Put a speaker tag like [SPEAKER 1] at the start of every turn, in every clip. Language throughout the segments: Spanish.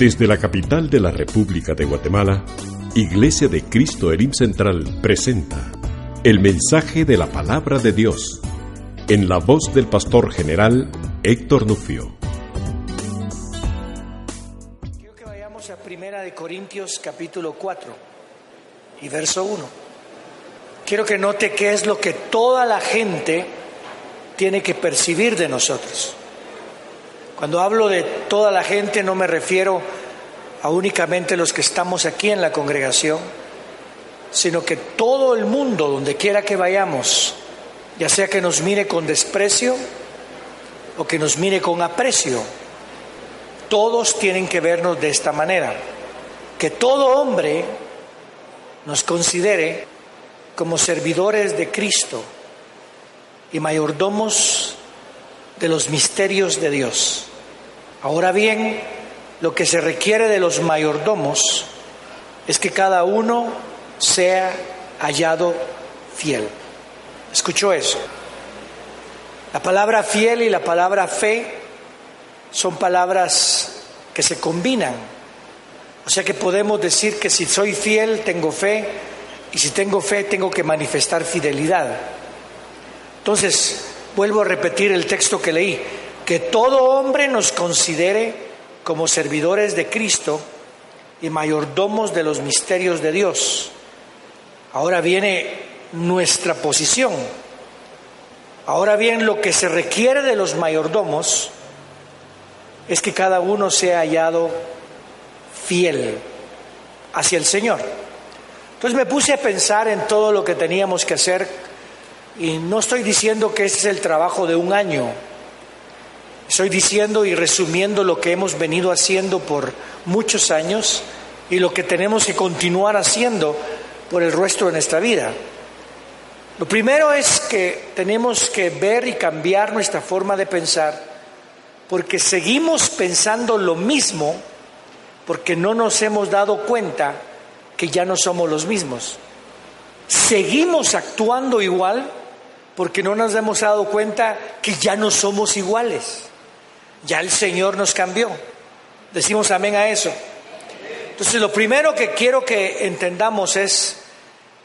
[SPEAKER 1] Desde la capital de la República de Guatemala, Iglesia de Cristo Elim Central presenta el mensaje de la palabra de Dios en la voz del pastor general Héctor Nufio.
[SPEAKER 2] Quiero que vayamos a Primera de Corintios capítulo 4 y verso 1. Quiero que note qué es lo que toda la gente tiene que percibir de nosotros. Cuando hablo de toda la gente no me refiero a únicamente los que estamos aquí en la congregación, sino que todo el mundo, donde quiera que vayamos, ya sea que nos mire con desprecio o que nos mire con aprecio, todos tienen que vernos de esta manera. Que todo hombre nos considere como servidores de Cristo y mayordomos de los misterios de Dios. Ahora bien, lo que se requiere de los mayordomos es que cada uno sea hallado fiel. ¿Escuchó eso? La palabra fiel y la palabra fe son palabras que se combinan. O sea que podemos decir que si soy fiel, tengo fe, y si tengo fe, tengo que manifestar fidelidad. Entonces, vuelvo a repetir el texto que leí que todo hombre nos considere como servidores de Cristo y mayordomos de los misterios de Dios. Ahora viene nuestra posición. Ahora bien, lo que se requiere de los mayordomos es que cada uno sea hallado fiel hacia el Señor. Entonces me puse a pensar en todo lo que teníamos que hacer y no estoy diciendo que ese es el trabajo de un año, Estoy diciendo y resumiendo lo que hemos venido haciendo por muchos años y lo que tenemos que continuar haciendo por el resto de nuestra vida. Lo primero es que tenemos que ver y cambiar nuestra forma de pensar porque seguimos pensando lo mismo porque no nos hemos dado cuenta que ya no somos los mismos. Seguimos actuando igual porque no nos hemos dado cuenta que ya no somos iguales. Ya el Señor nos cambió. Decimos amén a eso. Entonces lo primero que quiero que entendamos es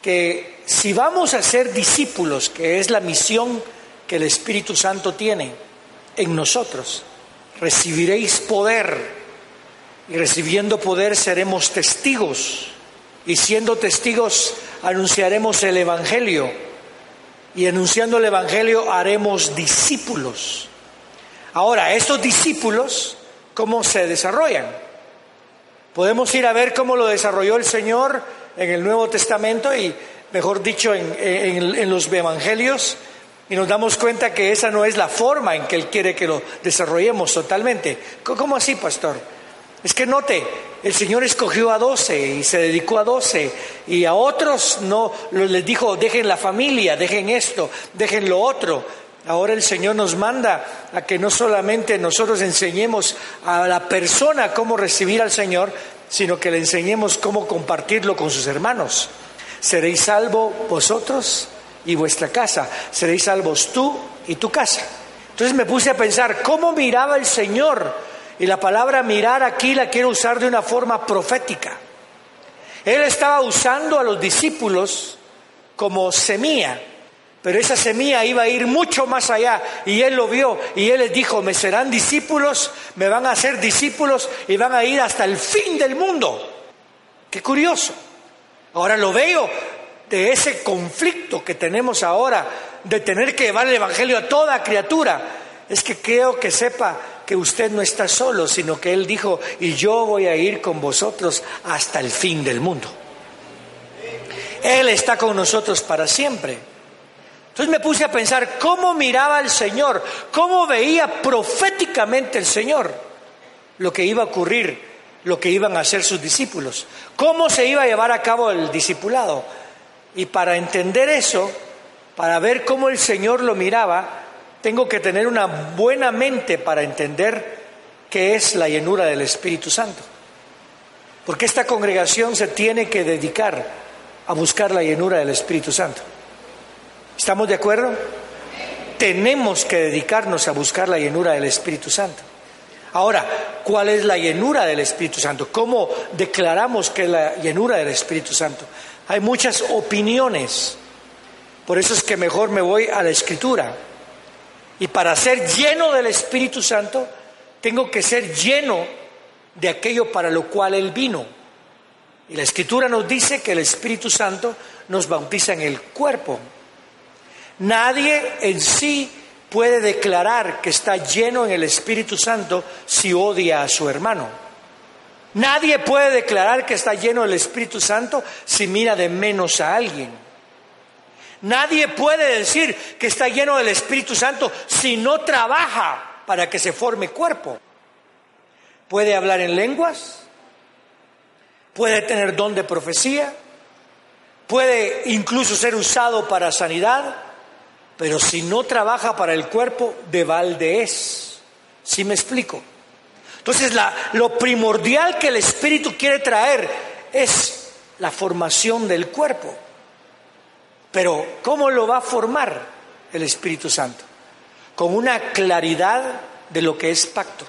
[SPEAKER 2] que si vamos a ser discípulos, que es la misión que el Espíritu Santo tiene en nosotros, recibiréis poder y recibiendo poder seremos testigos y siendo testigos anunciaremos el Evangelio y anunciando el Evangelio haremos discípulos. Ahora, estos discípulos, ¿cómo se desarrollan? Podemos ir a ver cómo lo desarrolló el Señor en el Nuevo Testamento y, mejor dicho, en, los Evangelios, y nos damos cuenta que esa no es la forma en que Él quiere que lo desarrollemos totalmente. ¿Cómo así, pastor? Es que note, el Señor escogió a doce y se dedicó a doce y a otros no les dijo, dejen la familia, dejen esto, dejen lo otro. Ahora el Señor nos manda a que no solamente nosotros enseñemos a la persona cómo recibir al Señor, sino que le enseñemos cómo compartirlo con sus hermanos. Seréis salvos vosotros y vuestra casa. Seréis salvos tú y tu casa. Entonces me puse a pensar cómo miraba el Señor. Y la palabra mirar aquí la quiero usar de una forma profética. Él estaba usando a los discípulos como semilla pero esa semilla iba a ir mucho más allá y él lo vio y él les dijo, me serán discípulos, me van a ser discípulos y van a ir hasta el fin del mundo. Qué curioso. Ahora lo veo de ese conflicto que tenemos ahora de tener que llevar el Evangelio a toda criatura. Es que creo que sepa que usted no está solo, sino que Él dijo, y yo voy a ir con vosotros hasta el fin del mundo. Él está con nosotros para siempre. Entonces me puse a pensar cómo miraba el Señor, cómo veía proféticamente el Señor lo que iba a ocurrir, lo que iban a hacer sus discípulos, cómo se iba a llevar a cabo el discipulado. Y para entender eso, para ver cómo el Señor lo miraba, tengo que tener una buena mente para entender qué es la llenura del Espíritu Santo. Porque esta congregación se tiene que dedicar a buscar la llenura del Espíritu Santo. ¿Estamos de acuerdo? Tenemos que dedicarnos a buscar la llenura del Espíritu Santo. Ahora, ¿cuál es la llenura del Espíritu Santo? ¿Cómo declaramos que es la llenura del Espíritu Santo? Hay muchas opiniones. Por eso es que mejor me voy a la Escritura. Y para ser lleno del Espíritu Santo, tengo que ser lleno de aquello para lo cual Él vino. Y la Escritura nos dice que el Espíritu Santo nos bautiza en el cuerpo. Nadie en sí puede declarar que está lleno en el Espíritu Santo si odia a su hermano. Nadie puede declarar que está lleno del Espíritu Santo si mira de menos a alguien. Nadie puede decir que está lleno del Espíritu Santo si no trabaja para que se forme cuerpo. Puede hablar en lenguas, puede tener don de profecía, puede incluso ser usado para sanidad, pero si no trabaja para el cuerpo, de balde es. ¿Sí me explico? Entonces, lo primordial que el Espíritu quiere traer es la formación del cuerpo. Pero, ¿cómo lo va a formar el Espíritu Santo? Con una claridad de lo que es pacto.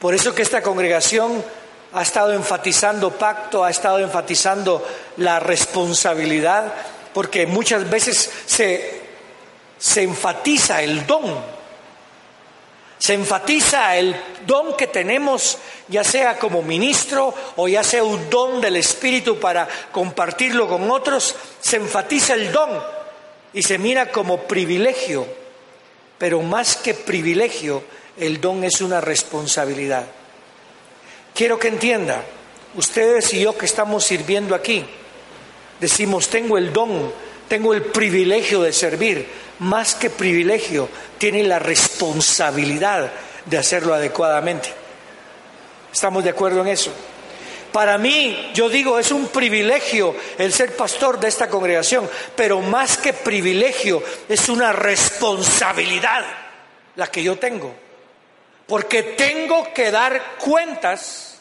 [SPEAKER 2] Por eso que esta congregación ha estado enfatizando pacto, ha estado enfatizando la responsabilidad, porque muchas veces se, se enfatiza el don, se enfatiza el don que tenemos, ya sea como ministro o ya sea un don del Espíritu para compartirlo con otros, se enfatiza el don y se mira como privilegio, pero más que privilegio, el don es una responsabilidad. Quiero que entienda, ustedes y yo que estamos sirviendo aquí, decimos, tengo el don, tengo el privilegio de servir, más que privilegio, tiene la responsabilidad de hacerlo adecuadamente. ¿Estamos de acuerdo en eso? Para mí, yo digo, es un privilegio el ser pastor de esta congregación, pero más que privilegio, es una responsabilidad la que yo tengo porque tengo que dar cuentas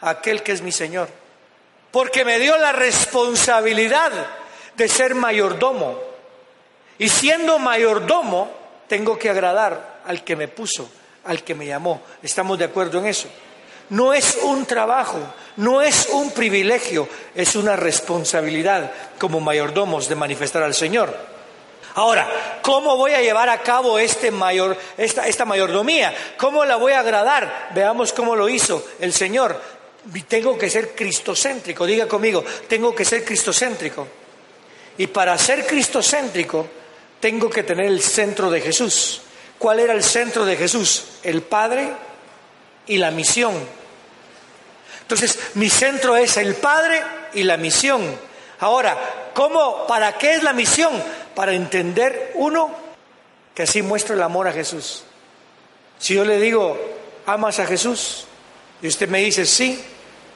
[SPEAKER 2] a aquel que es mi Señor, porque me dio la responsabilidad de ser mayordomo. Y siendo mayordomo, tengo que agradar al que me puso, al que me llamó. ¿Estamos de acuerdo en eso? No es un trabajo, no es un privilegio, es una responsabilidad como mayordomos de manifestar al Señor. Ahora, ¿cómo voy a llevar a cabo este mayor, esta, esta mayordomía? ¿Cómo la voy a agradar? Veamos cómo lo hizo el Señor. Tengo que ser cristocéntrico, diga conmigo, tengo que ser cristocéntrico. Y para ser cristocéntrico, tengo que tener el centro de Jesús. ¿Cuál era el centro de Jesús? El Padre y la misión. Entonces, mi centro es el Padre y la misión. Ahora, ¿cómo, para qué es la misión? Para entender, uno, que así muestra el amor a Jesús. Si yo le digo, ¿amas a Jesús? Y usted me dice, sí,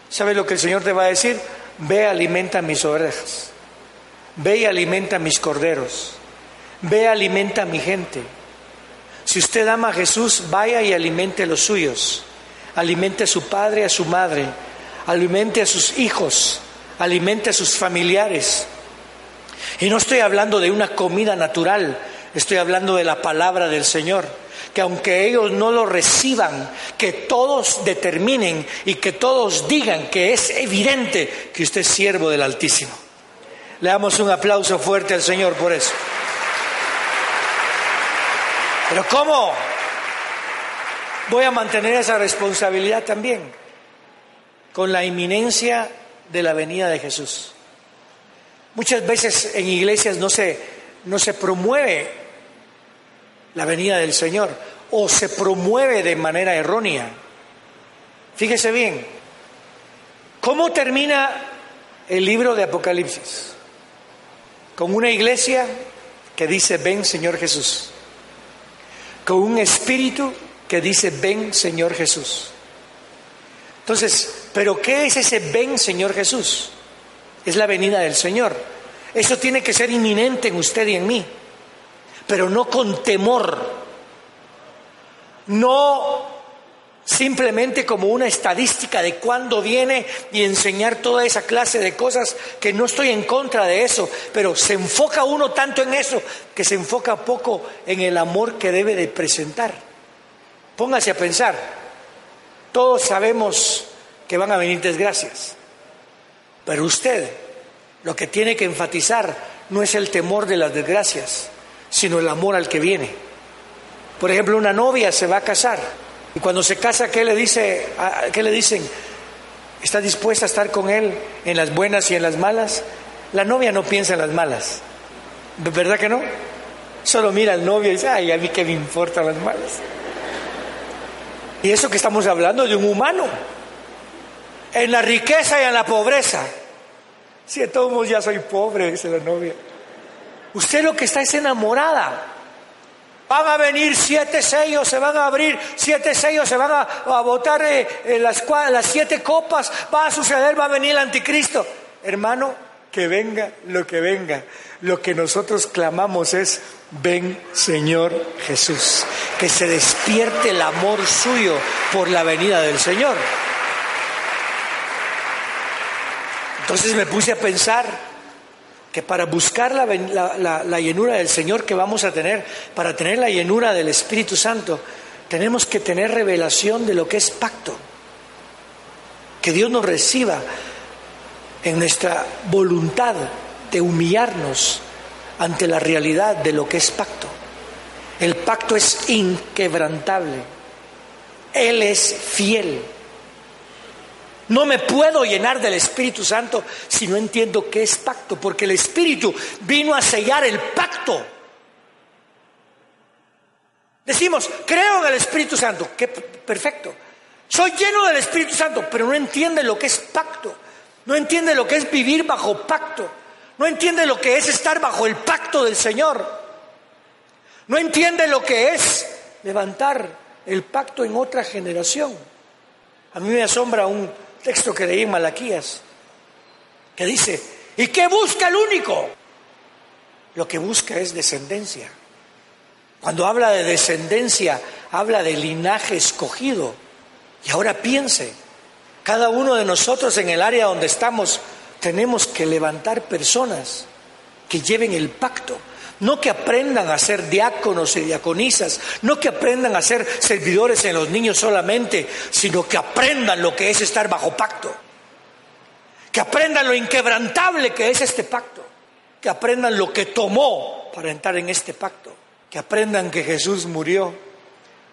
[SPEAKER 2] ¿sabe lo que el Señor te va a decir? Ve, alimenta mis ovejas. Ve y alimenta mis corderos. Ve, alimenta a mi gente. Si usted ama a Jesús, vaya y alimente a los suyos. Alimente a su padre, a su madre. Alimente a sus hijos alimente a sus familiares. Y no estoy hablando de una comida natural, estoy hablando de la palabra del Señor. Que aunque ellos no lo reciban, que todos determinen y que todos digan que es evidente que usted es siervo del Altísimo. Le damos un aplauso fuerte al Señor por eso. Pero ¿cómo voy a mantener esa responsabilidad también? Con la inminencia de la venida de Jesús. Muchas veces en iglesias no se, no se promueve la venida del Señor o se promueve de manera errónea. Fíjese bien, ¿cómo termina el libro de Apocalipsis? Con una iglesia que dice, ven Señor Jesús. Con un espíritu que dice, ven Señor Jesús. Entonces, ¿pero qué es ese ven Señor Jesús? Es la venida del Señor. Eso tiene que ser inminente en usted y en mí, pero no con temor, no simplemente como una estadística de cuándo viene y enseñar toda esa clase de cosas, que no estoy en contra de eso, pero se enfoca uno tanto en eso que se enfoca poco en el amor que debe de presentar. Póngase a pensar, todos sabemos que van a venir desgracias, pero usted lo que tiene que enfatizar no es el temor de las desgracias, sino el amor al que viene. Por ejemplo, una novia se va a casar y cuando se casa, ¿qué le, dice, ¿qué le dicen? ¿Está dispuesta a estar con él en las buenas y en las malas? La novia no piensa en las malas. ¿Verdad que no? Solo mira al novio y dice, ay, a mí qué me importan las malas. Y eso que estamos hablando de un humano. En la riqueza y en la pobreza. Si de todos ya soy pobre, dice la novia. Usted lo que está es enamorada. Van a venir siete sellos, se van a abrir siete sellos, se van a, botar eh, las, las siete copas, va a suceder, va a venir el anticristo. Hermano, que venga lo que venga. Lo que nosotros clamamos es, ven Señor Jesús, que se despierte el amor suyo por la venida del Señor. Entonces me puse a pensar, que para buscar la, llenura del Señor que vamos a tener, para tener la llenura del Espíritu Santo, tenemos que tener revelación de lo que es pacto. Que Dios nos reciba en nuestra voluntad de humillarnos ante la realidad de lo que es pacto. El pacto es inquebrantable. Él es fiel. No me puedo llenar del Espíritu Santo si no entiendo qué es pacto, porque el Espíritu vino a sellar el pacto. Decimos, creo en el Espíritu Santo, que perfecto. Soy lleno del Espíritu Santo, pero no entiende lo que es pacto. No entiende lo que es vivir bajo pacto. No entiende lo que es estar bajo el pacto del Señor. No entiende lo que es levantar el pacto en otra generación. A mí me asombra un, texto que leí en Malaquías, que dice, ¿y qué busca el único? Lo que busca es descendencia. Cuando habla de descendencia, habla de linaje escogido. Y ahora piense, cada uno de nosotros en el área donde estamos tenemos que levantar personas que lleven el pacto, no que aprendan a ser diáconos y diaconisas, no que aprendan a ser servidores en los niños solamente, sino que aprendan lo que es estar bajo pacto. Que aprendan lo inquebrantable que es este pacto. Que aprendan lo que tomó para entrar en este pacto. Que aprendan que Jesús murió,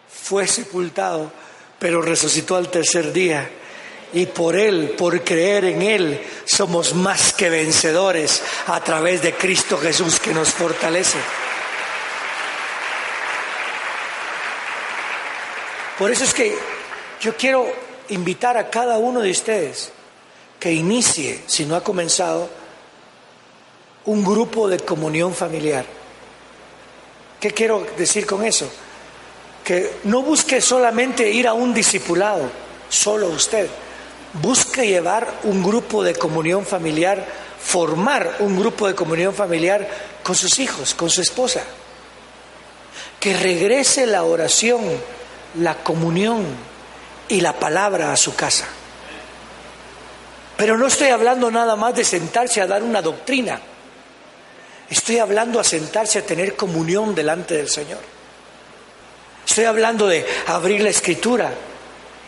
[SPEAKER 2] fue sepultado, pero resucitó al tercer día y por Él, por creer en Él, somos más que vencedores a través de Cristo Jesús que nos fortalece. Por eso es que yo quiero invitar a cada uno de ustedes que inicie, si no ha comenzado, un grupo de comunión familiar. ¿Qué quiero decir con eso? Que no busque solamente ir a un discipulado, solo usted busque llevar un grupo de comunión familiar, formar un grupo de comunión familiar con sus hijos, con su esposa. Que regrese la oración, la comunión y la palabra a su casa. Pero no estoy hablando nada más de sentarse a dar una doctrina. Estoy hablando a sentarse a tener comunión delante del Señor. Estoy hablando de abrir la escritura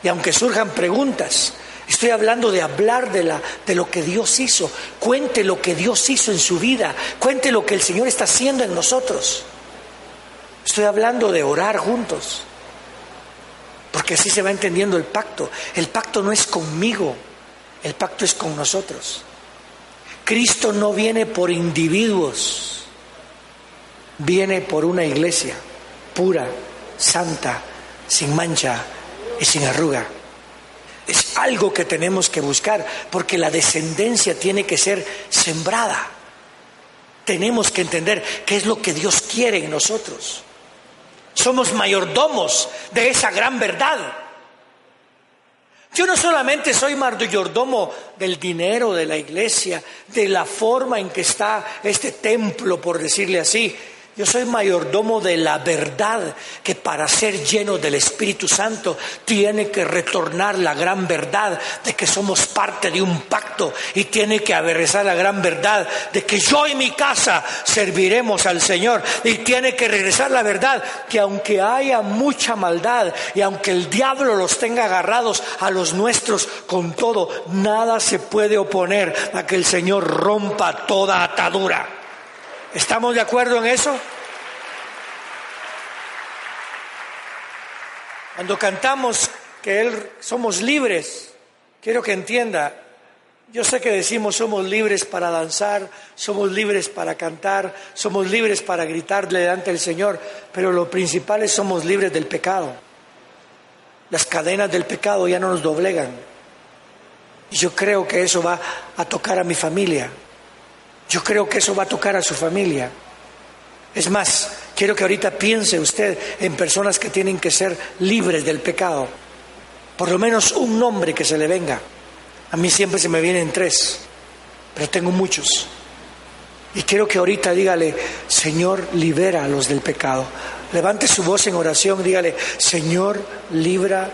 [SPEAKER 2] y aunque surjan preguntas, Estoy hablando de hablar de, la, de lo que Dios hizo. Cuente lo que Dios hizo en su vida. Cuente lo que el Señor está haciendo en nosotros. Estoy hablando de orar juntos. Porque así se va entendiendo el pacto. El pacto no es conmigo, el pacto es con nosotros. Cristo no viene por individuos, viene por una iglesia pura, santa, sin mancha y sin arruga. Algo que tenemos que buscar, porque la descendencia tiene que ser sembrada. tenemos que entender qué es lo que Dios quiere en nosotros. Somos mayordomos de esa gran verdad. Yo no solamente soy mayordomo del dinero de la iglesia, de la forma en que está este templo, por decirle así, yo soy mayordomo de la verdad que para ser lleno del Espíritu Santo tiene que retornar la gran verdad de que somos parte de un pacto y tiene que averrezar la gran verdad de que yo y mi casa serviremos al Señor y tiene que regresar la verdad que aunque haya mucha maldad y aunque el diablo los tenga agarrados a los nuestros con todo, nada se puede oponer a que el Señor rompa toda atadura. ¿Estamos de acuerdo en eso? Cuando cantamos que Él somos libres, quiero que entienda, yo sé que decimos somos libres para danzar, somos libres para cantar, somos libres para gritarle delante del Señor, pero lo principal es somos libres del pecado. Las cadenas del pecado ya no nos doblegan. Y yo creo que eso va a tocar a mi familia. Yo creo que eso va a tocar a su familia. Es más, quiero que ahorita piense usted en personas que tienen que ser libres del pecado. Por lo menos un nombre que se le venga. A mí siempre se me vienen tres, pero tengo muchos. Y quiero que ahorita dígale, Señor, libera a los del pecado. Levante su voz en oración, dígale, Señor, libra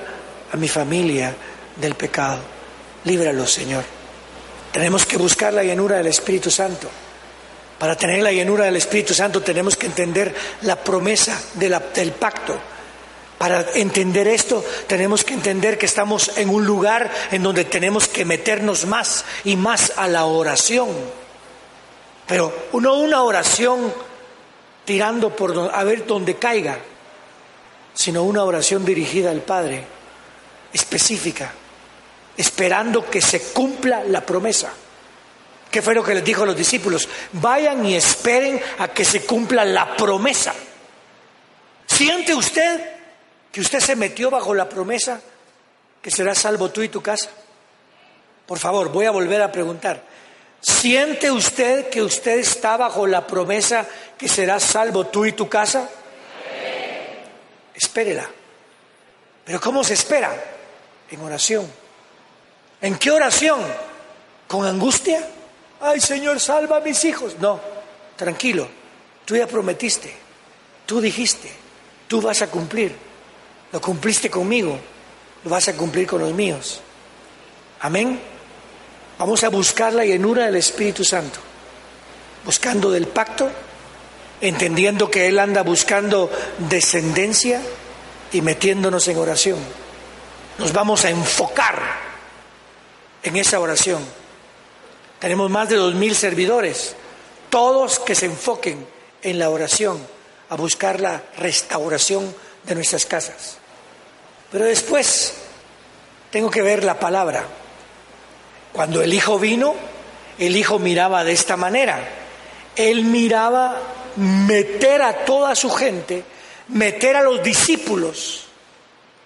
[SPEAKER 2] a mi familia del pecado. Líbralos, Señor. Tenemos que buscar la llenura del Espíritu Santo. Para tener la llenura del Espíritu Santo tenemos que entender la promesa del pacto. Para entender esto tenemos que entender que estamos en un lugar en donde tenemos que meternos más y más a la oración. Pero no una oración tirando por a ver dónde caiga, sino una oración dirigida al Padre, específica esperando que se cumpla la promesa. ¿Qué fue lo que les dijo a los discípulos? Vayan y esperen a que se cumpla la promesa. ¿Siente usted que usted se metió bajo la promesa que será salvo tú y tu casa? Por favor, voy a volver a preguntar. ¿Siente usted que usted está bajo la promesa que será salvo tú y tu casa? Espérela. ¿Pero cómo se espera? En oración ¿En qué oración? ¿Con angustia? Ay Señor, salva a mis hijos. No, tranquilo, tú ya prometiste, tú dijiste, tú vas a cumplir. Lo cumpliste conmigo, lo vas a cumplir con los míos. Amén. Vamos a buscar la llenura del Espíritu Santo, buscando del pacto, entendiendo que Él anda buscando descendencia y metiéndonos en oración. Nos vamos a enfocar en esa oración. Tenemos más de dos mil servidores, todos que se enfoquen en la oración, a buscar la restauración de nuestras casas. Pero después tengo que ver la palabra. Cuando el Hijo vino, el Hijo miraba de esta manera. Él miraba meter a toda su gente, meter a los discípulos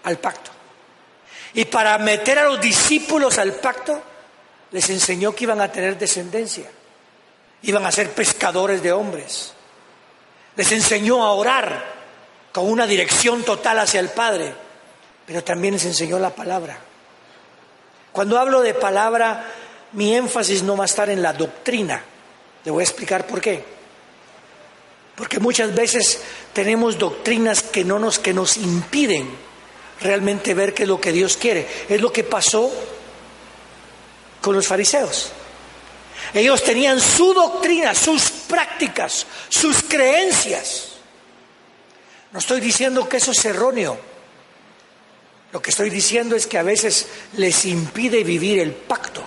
[SPEAKER 2] al pacto. Y para meter a los discípulos al pacto, les enseñó que iban a tener descendencia, iban a ser pescadores de hombres. Les enseñó a orar con una dirección total hacia el Padre, pero también les enseñó la palabra. Cuando hablo de palabra, mi énfasis no va a estar en la doctrina. Le voy a explicar por qué. Porque muchas veces tenemos doctrinas que no nos que nos impiden realmente ver qué es lo que Dios quiere. Es lo que pasó con los fariseos. Ellos tenían su doctrina, sus prácticas, sus creencias. No estoy diciendo que eso es erróneo. Lo que estoy diciendo es que a veces les impide vivir el pacto.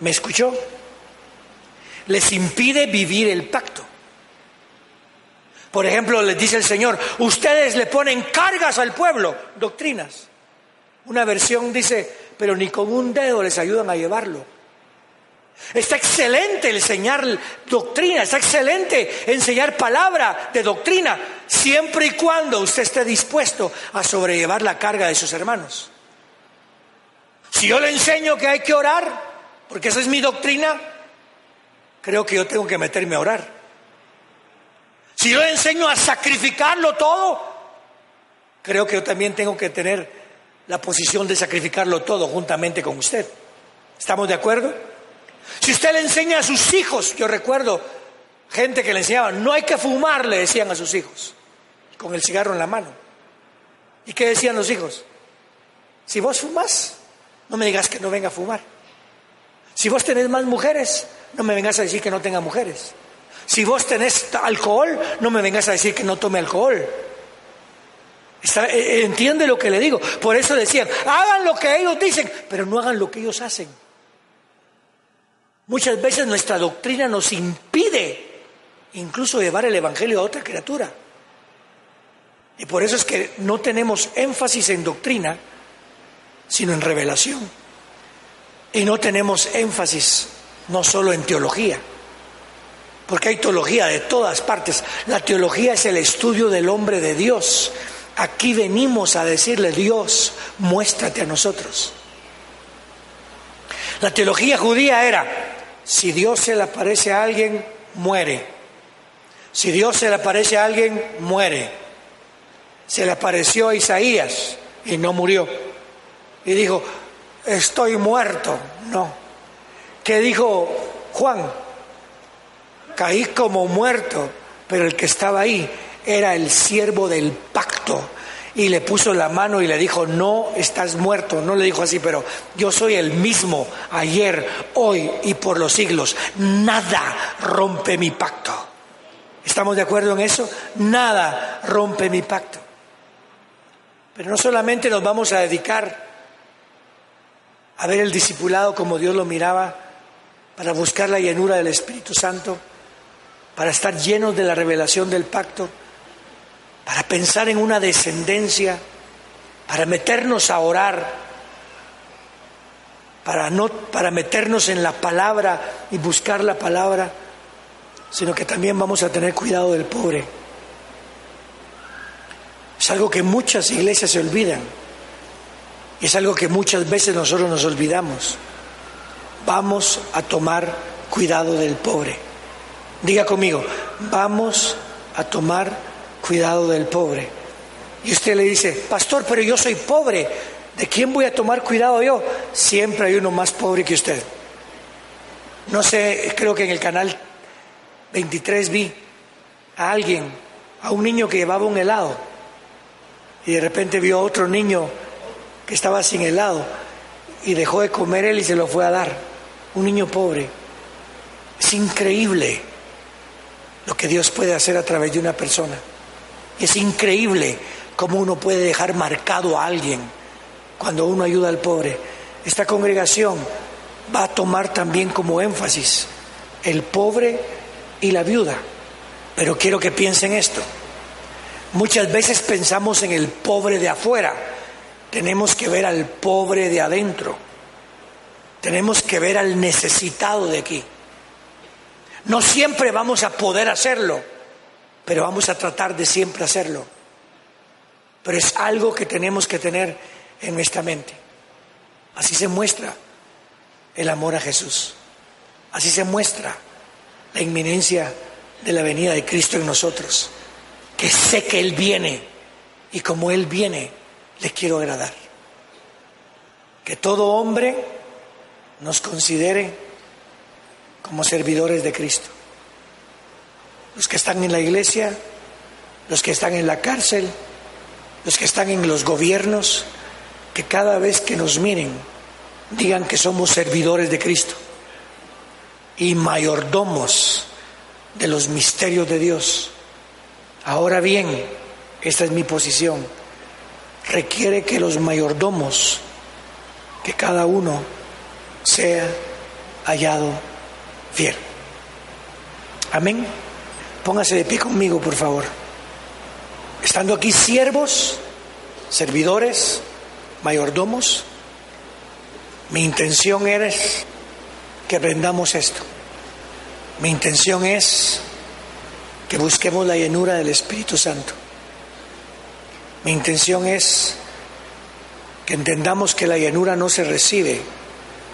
[SPEAKER 2] ¿Me escuchó? Les impide vivir el pacto. Por ejemplo, les dice el Señor, ustedes le ponen cargas al pueblo, doctrinas. Una versión dice, pero ni con un dedo les ayudan a llevarlo. Está excelente enseñar doctrina, está excelente enseñar palabra de doctrina, siempre y cuando usted esté dispuesto a sobrellevar la carga de sus hermanos. Si yo le enseño que hay que orar, porque esa es mi doctrina, creo que yo tengo que meterme a orar. Si yo le enseño a sacrificarlo todo, creo que yo también tengo que tener la posición de sacrificarlo todo juntamente con usted. ¿Estamos de acuerdo? Si usted le enseña a sus hijos, yo recuerdo gente que le enseñaba, no hay que fumar, le decían a sus hijos, con el cigarro en la mano. ¿Y qué decían los hijos? Si vos fumas, no me digas que no venga a fumar. Si vos tenés más mujeres, no me vengas a decir que no tenga mujeres. Si vos tenés alcohol, no me vengas a decir que no tome alcohol. Eh, eh, ¿Entiende lo que le digo? Por eso decían, hagan lo que ellos dicen, pero no hagan lo que ellos hacen. Muchas veces nuestra doctrina nos impide incluso llevar el Evangelio a otra criatura. Y por eso es que no tenemos énfasis en doctrina, sino en revelación. Y no tenemos énfasis no solo en teología, porque hay teología de todas partes. La teología es el estudio del hombre de Dios. Aquí venimos a decirle, Dios, muéstrate a nosotros. La teología judía era, si Dios se le aparece a alguien, muere. Si Dios se le aparece a alguien, muere. Se le apareció a Isaías y no murió. Y dijo, estoy muerto. No. ¿Qué dijo Juan? Caí como muerto, pero el que estaba ahí era el siervo del pacto. Y le puso la mano y le dijo, no estás muerto. No le dijo así, pero yo soy el mismo ayer, hoy y por los siglos. Nada rompe mi pacto. ¿Estamos de acuerdo en eso? Nada rompe mi pacto. Pero no solamente nos vamos a dedicar a ver el discipulado como Dios lo miraba, para buscar la llenura del Espíritu Santo, para estar llenos de la revelación del pacto, para pensar en una descendencia, para meternos a orar, para, no, para meternos en la palabra y buscar la palabra, sino que también vamos a tener cuidado del pobre. Es algo que muchas iglesias se olvidan y es algo que muchas veces nosotros nos olvidamos vamos a tomar cuidado del pobre. Diga conmigo, vamos a tomar cuidado del pobre. Y usted le dice, pastor, pero yo soy pobre, ¿de quién voy a tomar cuidado yo? Siempre hay uno más pobre que usted. No sé, creo que en el canal 23 vi a alguien, a un niño que llevaba un helado, y de repente vio a otro niño que estaba sin helado, y dejó de comer él y se lo fue a dar un niño pobre. Es increíble lo que Dios puede hacer a través de una persona. Es increíble cómo uno puede dejar marcado a alguien cuando uno ayuda al pobre. Esta congregación va a tomar también como énfasis el pobre y la viuda. Pero quiero que piensen esto. Muchas veces pensamos en el pobre de afuera. Tenemos que ver al pobre de adentro. Tenemos que ver al necesitado de aquí. No siempre vamos a poder hacerlo, pero vamos a tratar de siempre hacerlo. Pero es algo que tenemos que tener en nuestra mente. Así se muestra el amor a Jesús. Así se muestra la inminencia de la venida de Cristo en nosotros. Que sé que Él viene y como Él viene, le quiero agradar. Que todo hombre nos considere como servidores de Cristo. Los que están en la iglesia, los que están en la cárcel, los que están en los gobiernos, que cada vez que nos miren digan que somos servidores de Cristo y mayordomos de los misterios de Dios. Ahora bien, esta es mi posición, requiere que los mayordomos, que cada uno sea hallado Amén. Póngase de pie conmigo, por favor. Estando aquí siervos, servidores, mayordomos, mi intención es que aprendamos esto. Mi intención es que busquemos la llenura del Espíritu Santo. Mi intención es que entendamos que la llenura no se recibe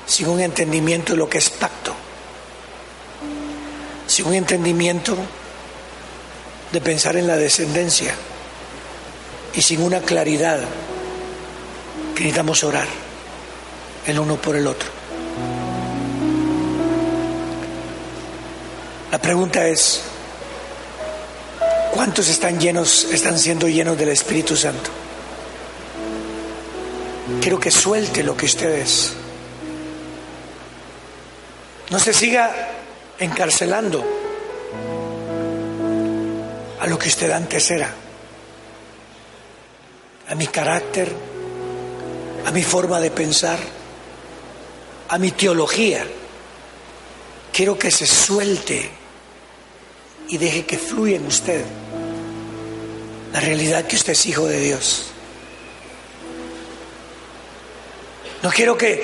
[SPEAKER 2] sin un entendimiento de lo que es pacto. Sin un entendimiento de pensar en la descendencia y sin una claridad que necesitamos orar el uno por el otro. La pregunta es, ¿cuántos están llenos, están siendo llenos del Espíritu Santo? Quiero que suelte lo que usted es. No se siga encarcelando a lo que usted antes era, a mi carácter, a mi forma de pensar, a mi teología. Quiero que se suelte y deje que fluya en usted la realidad que usted es hijo de Dios. No quiero que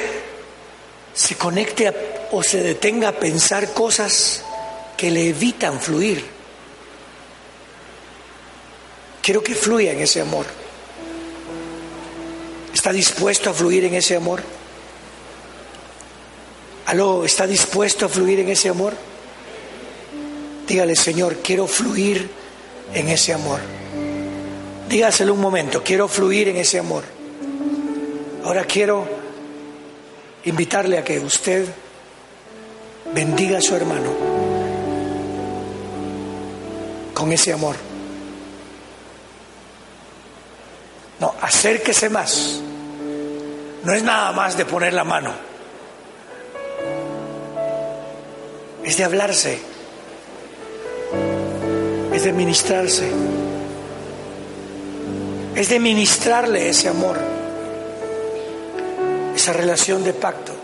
[SPEAKER 2] se conecte o se detenga a pensar cosas que le evitan fluir. Quiero que fluya en ese amor. ¿Está dispuesto a fluir en ese amor? ¿Aló? ¿Está dispuesto a fluir en ese amor? Dígale, Señor, quiero fluir en ese amor. Dígaselo un momento, quiero fluir en ese amor. Ahora quiero invitarle a que usted bendiga a su hermano con ese amor. No, acérquese más. No es nada más de poner la mano. Es de hablarse. Es de ministrarse. Es de ministrarle ese amor. Esa relación de pacto.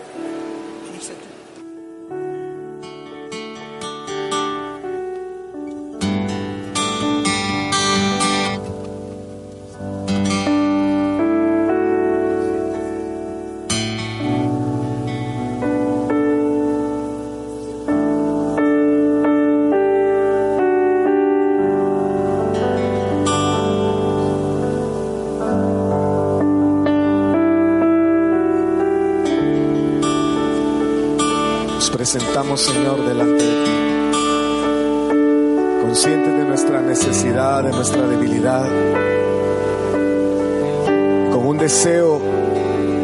[SPEAKER 3] Presentamos, Señor, delante de ti. Conscientes de nuestra necesidad, de nuestra debilidad, con un deseo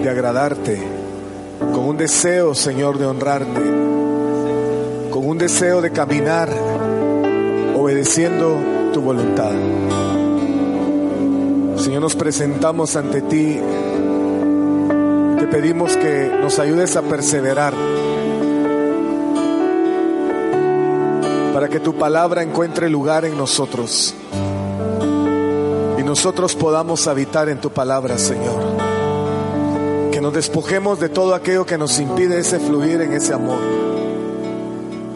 [SPEAKER 3] de agradarte, con un deseo, Señor, de honrarte, con un deseo de caminar obedeciendo tu voluntad. Señor, nos presentamos ante ti. Te pedimos que nos ayudes a perseverar para que tu palabra encuentre lugar en nosotros y nosotros podamos habitar en tu palabra, Señor. Que nos despojemos de todo aquello que nos impide ese fluir en ese amor.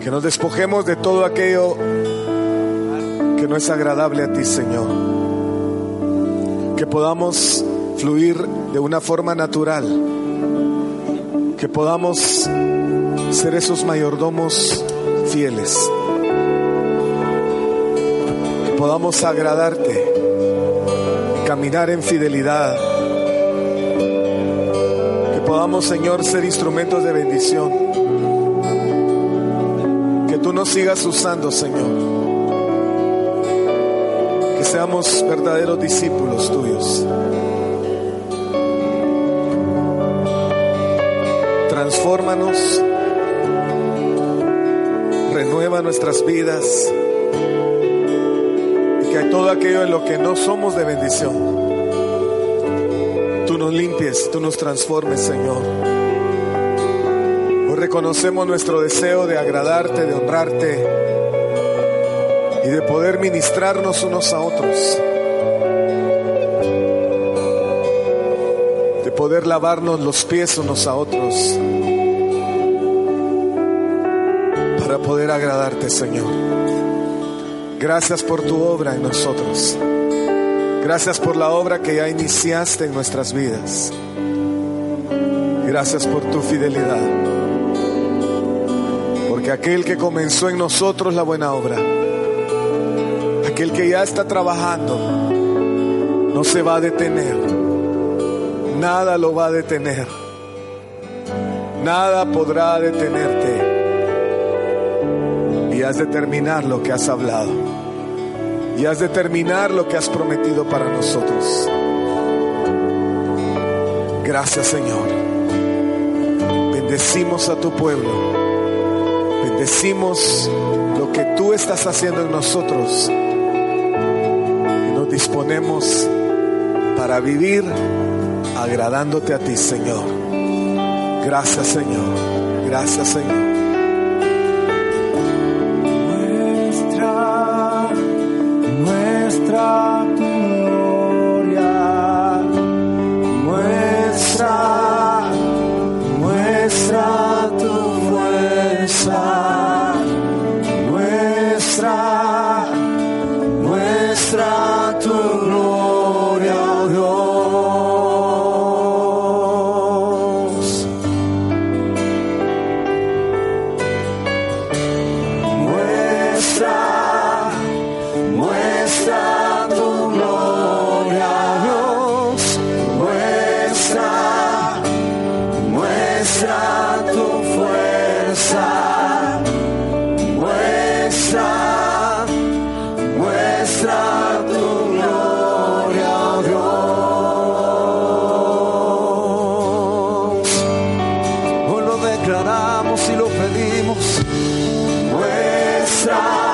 [SPEAKER 3] Que nos despojemos de todo aquello que no es agradable a ti, Señor. Que podamos fluir de una forma natural. Que podamos ser esos mayordomos fieles podamos agradarte, caminar en fidelidad, que podamos, Señor, ser instrumentos de bendición, que tú nos sigas usando, Señor, que seamos verdaderos discípulos tuyos. Transfórmanos, renueva nuestras vidas todo aquello en lo que no somos de bendición, tú nos limpies, tú nos transformes, Señor. Hoy reconocemos nuestro deseo de agradarte, de honrarte y de poder ministrarnos unos a otros. De poder lavarnos los pies unos a otros. Para poder agradarte, Señor. Gracias por tu obra en nosotros. Gracias por la obra que ya iniciaste en nuestras vidas. Gracias por tu fidelidad. Porque aquel que comenzó en nosotros la buena obra, aquel que ya está trabajando, no se va a detener. Nada lo va a detener. Nada podrá detenerte has de terminar lo que has hablado. Y has de terminar lo que has prometido para nosotros. Gracias Señor. Bendecimos a tu pueblo. Bendecimos lo que tú estás haciendo en nosotros. Y nos disponemos para vivir agradándote a ti, Señor. Gracias, Señor. Gracias, Señor.
[SPEAKER 4] Muestra y lo pedimos. Muestra,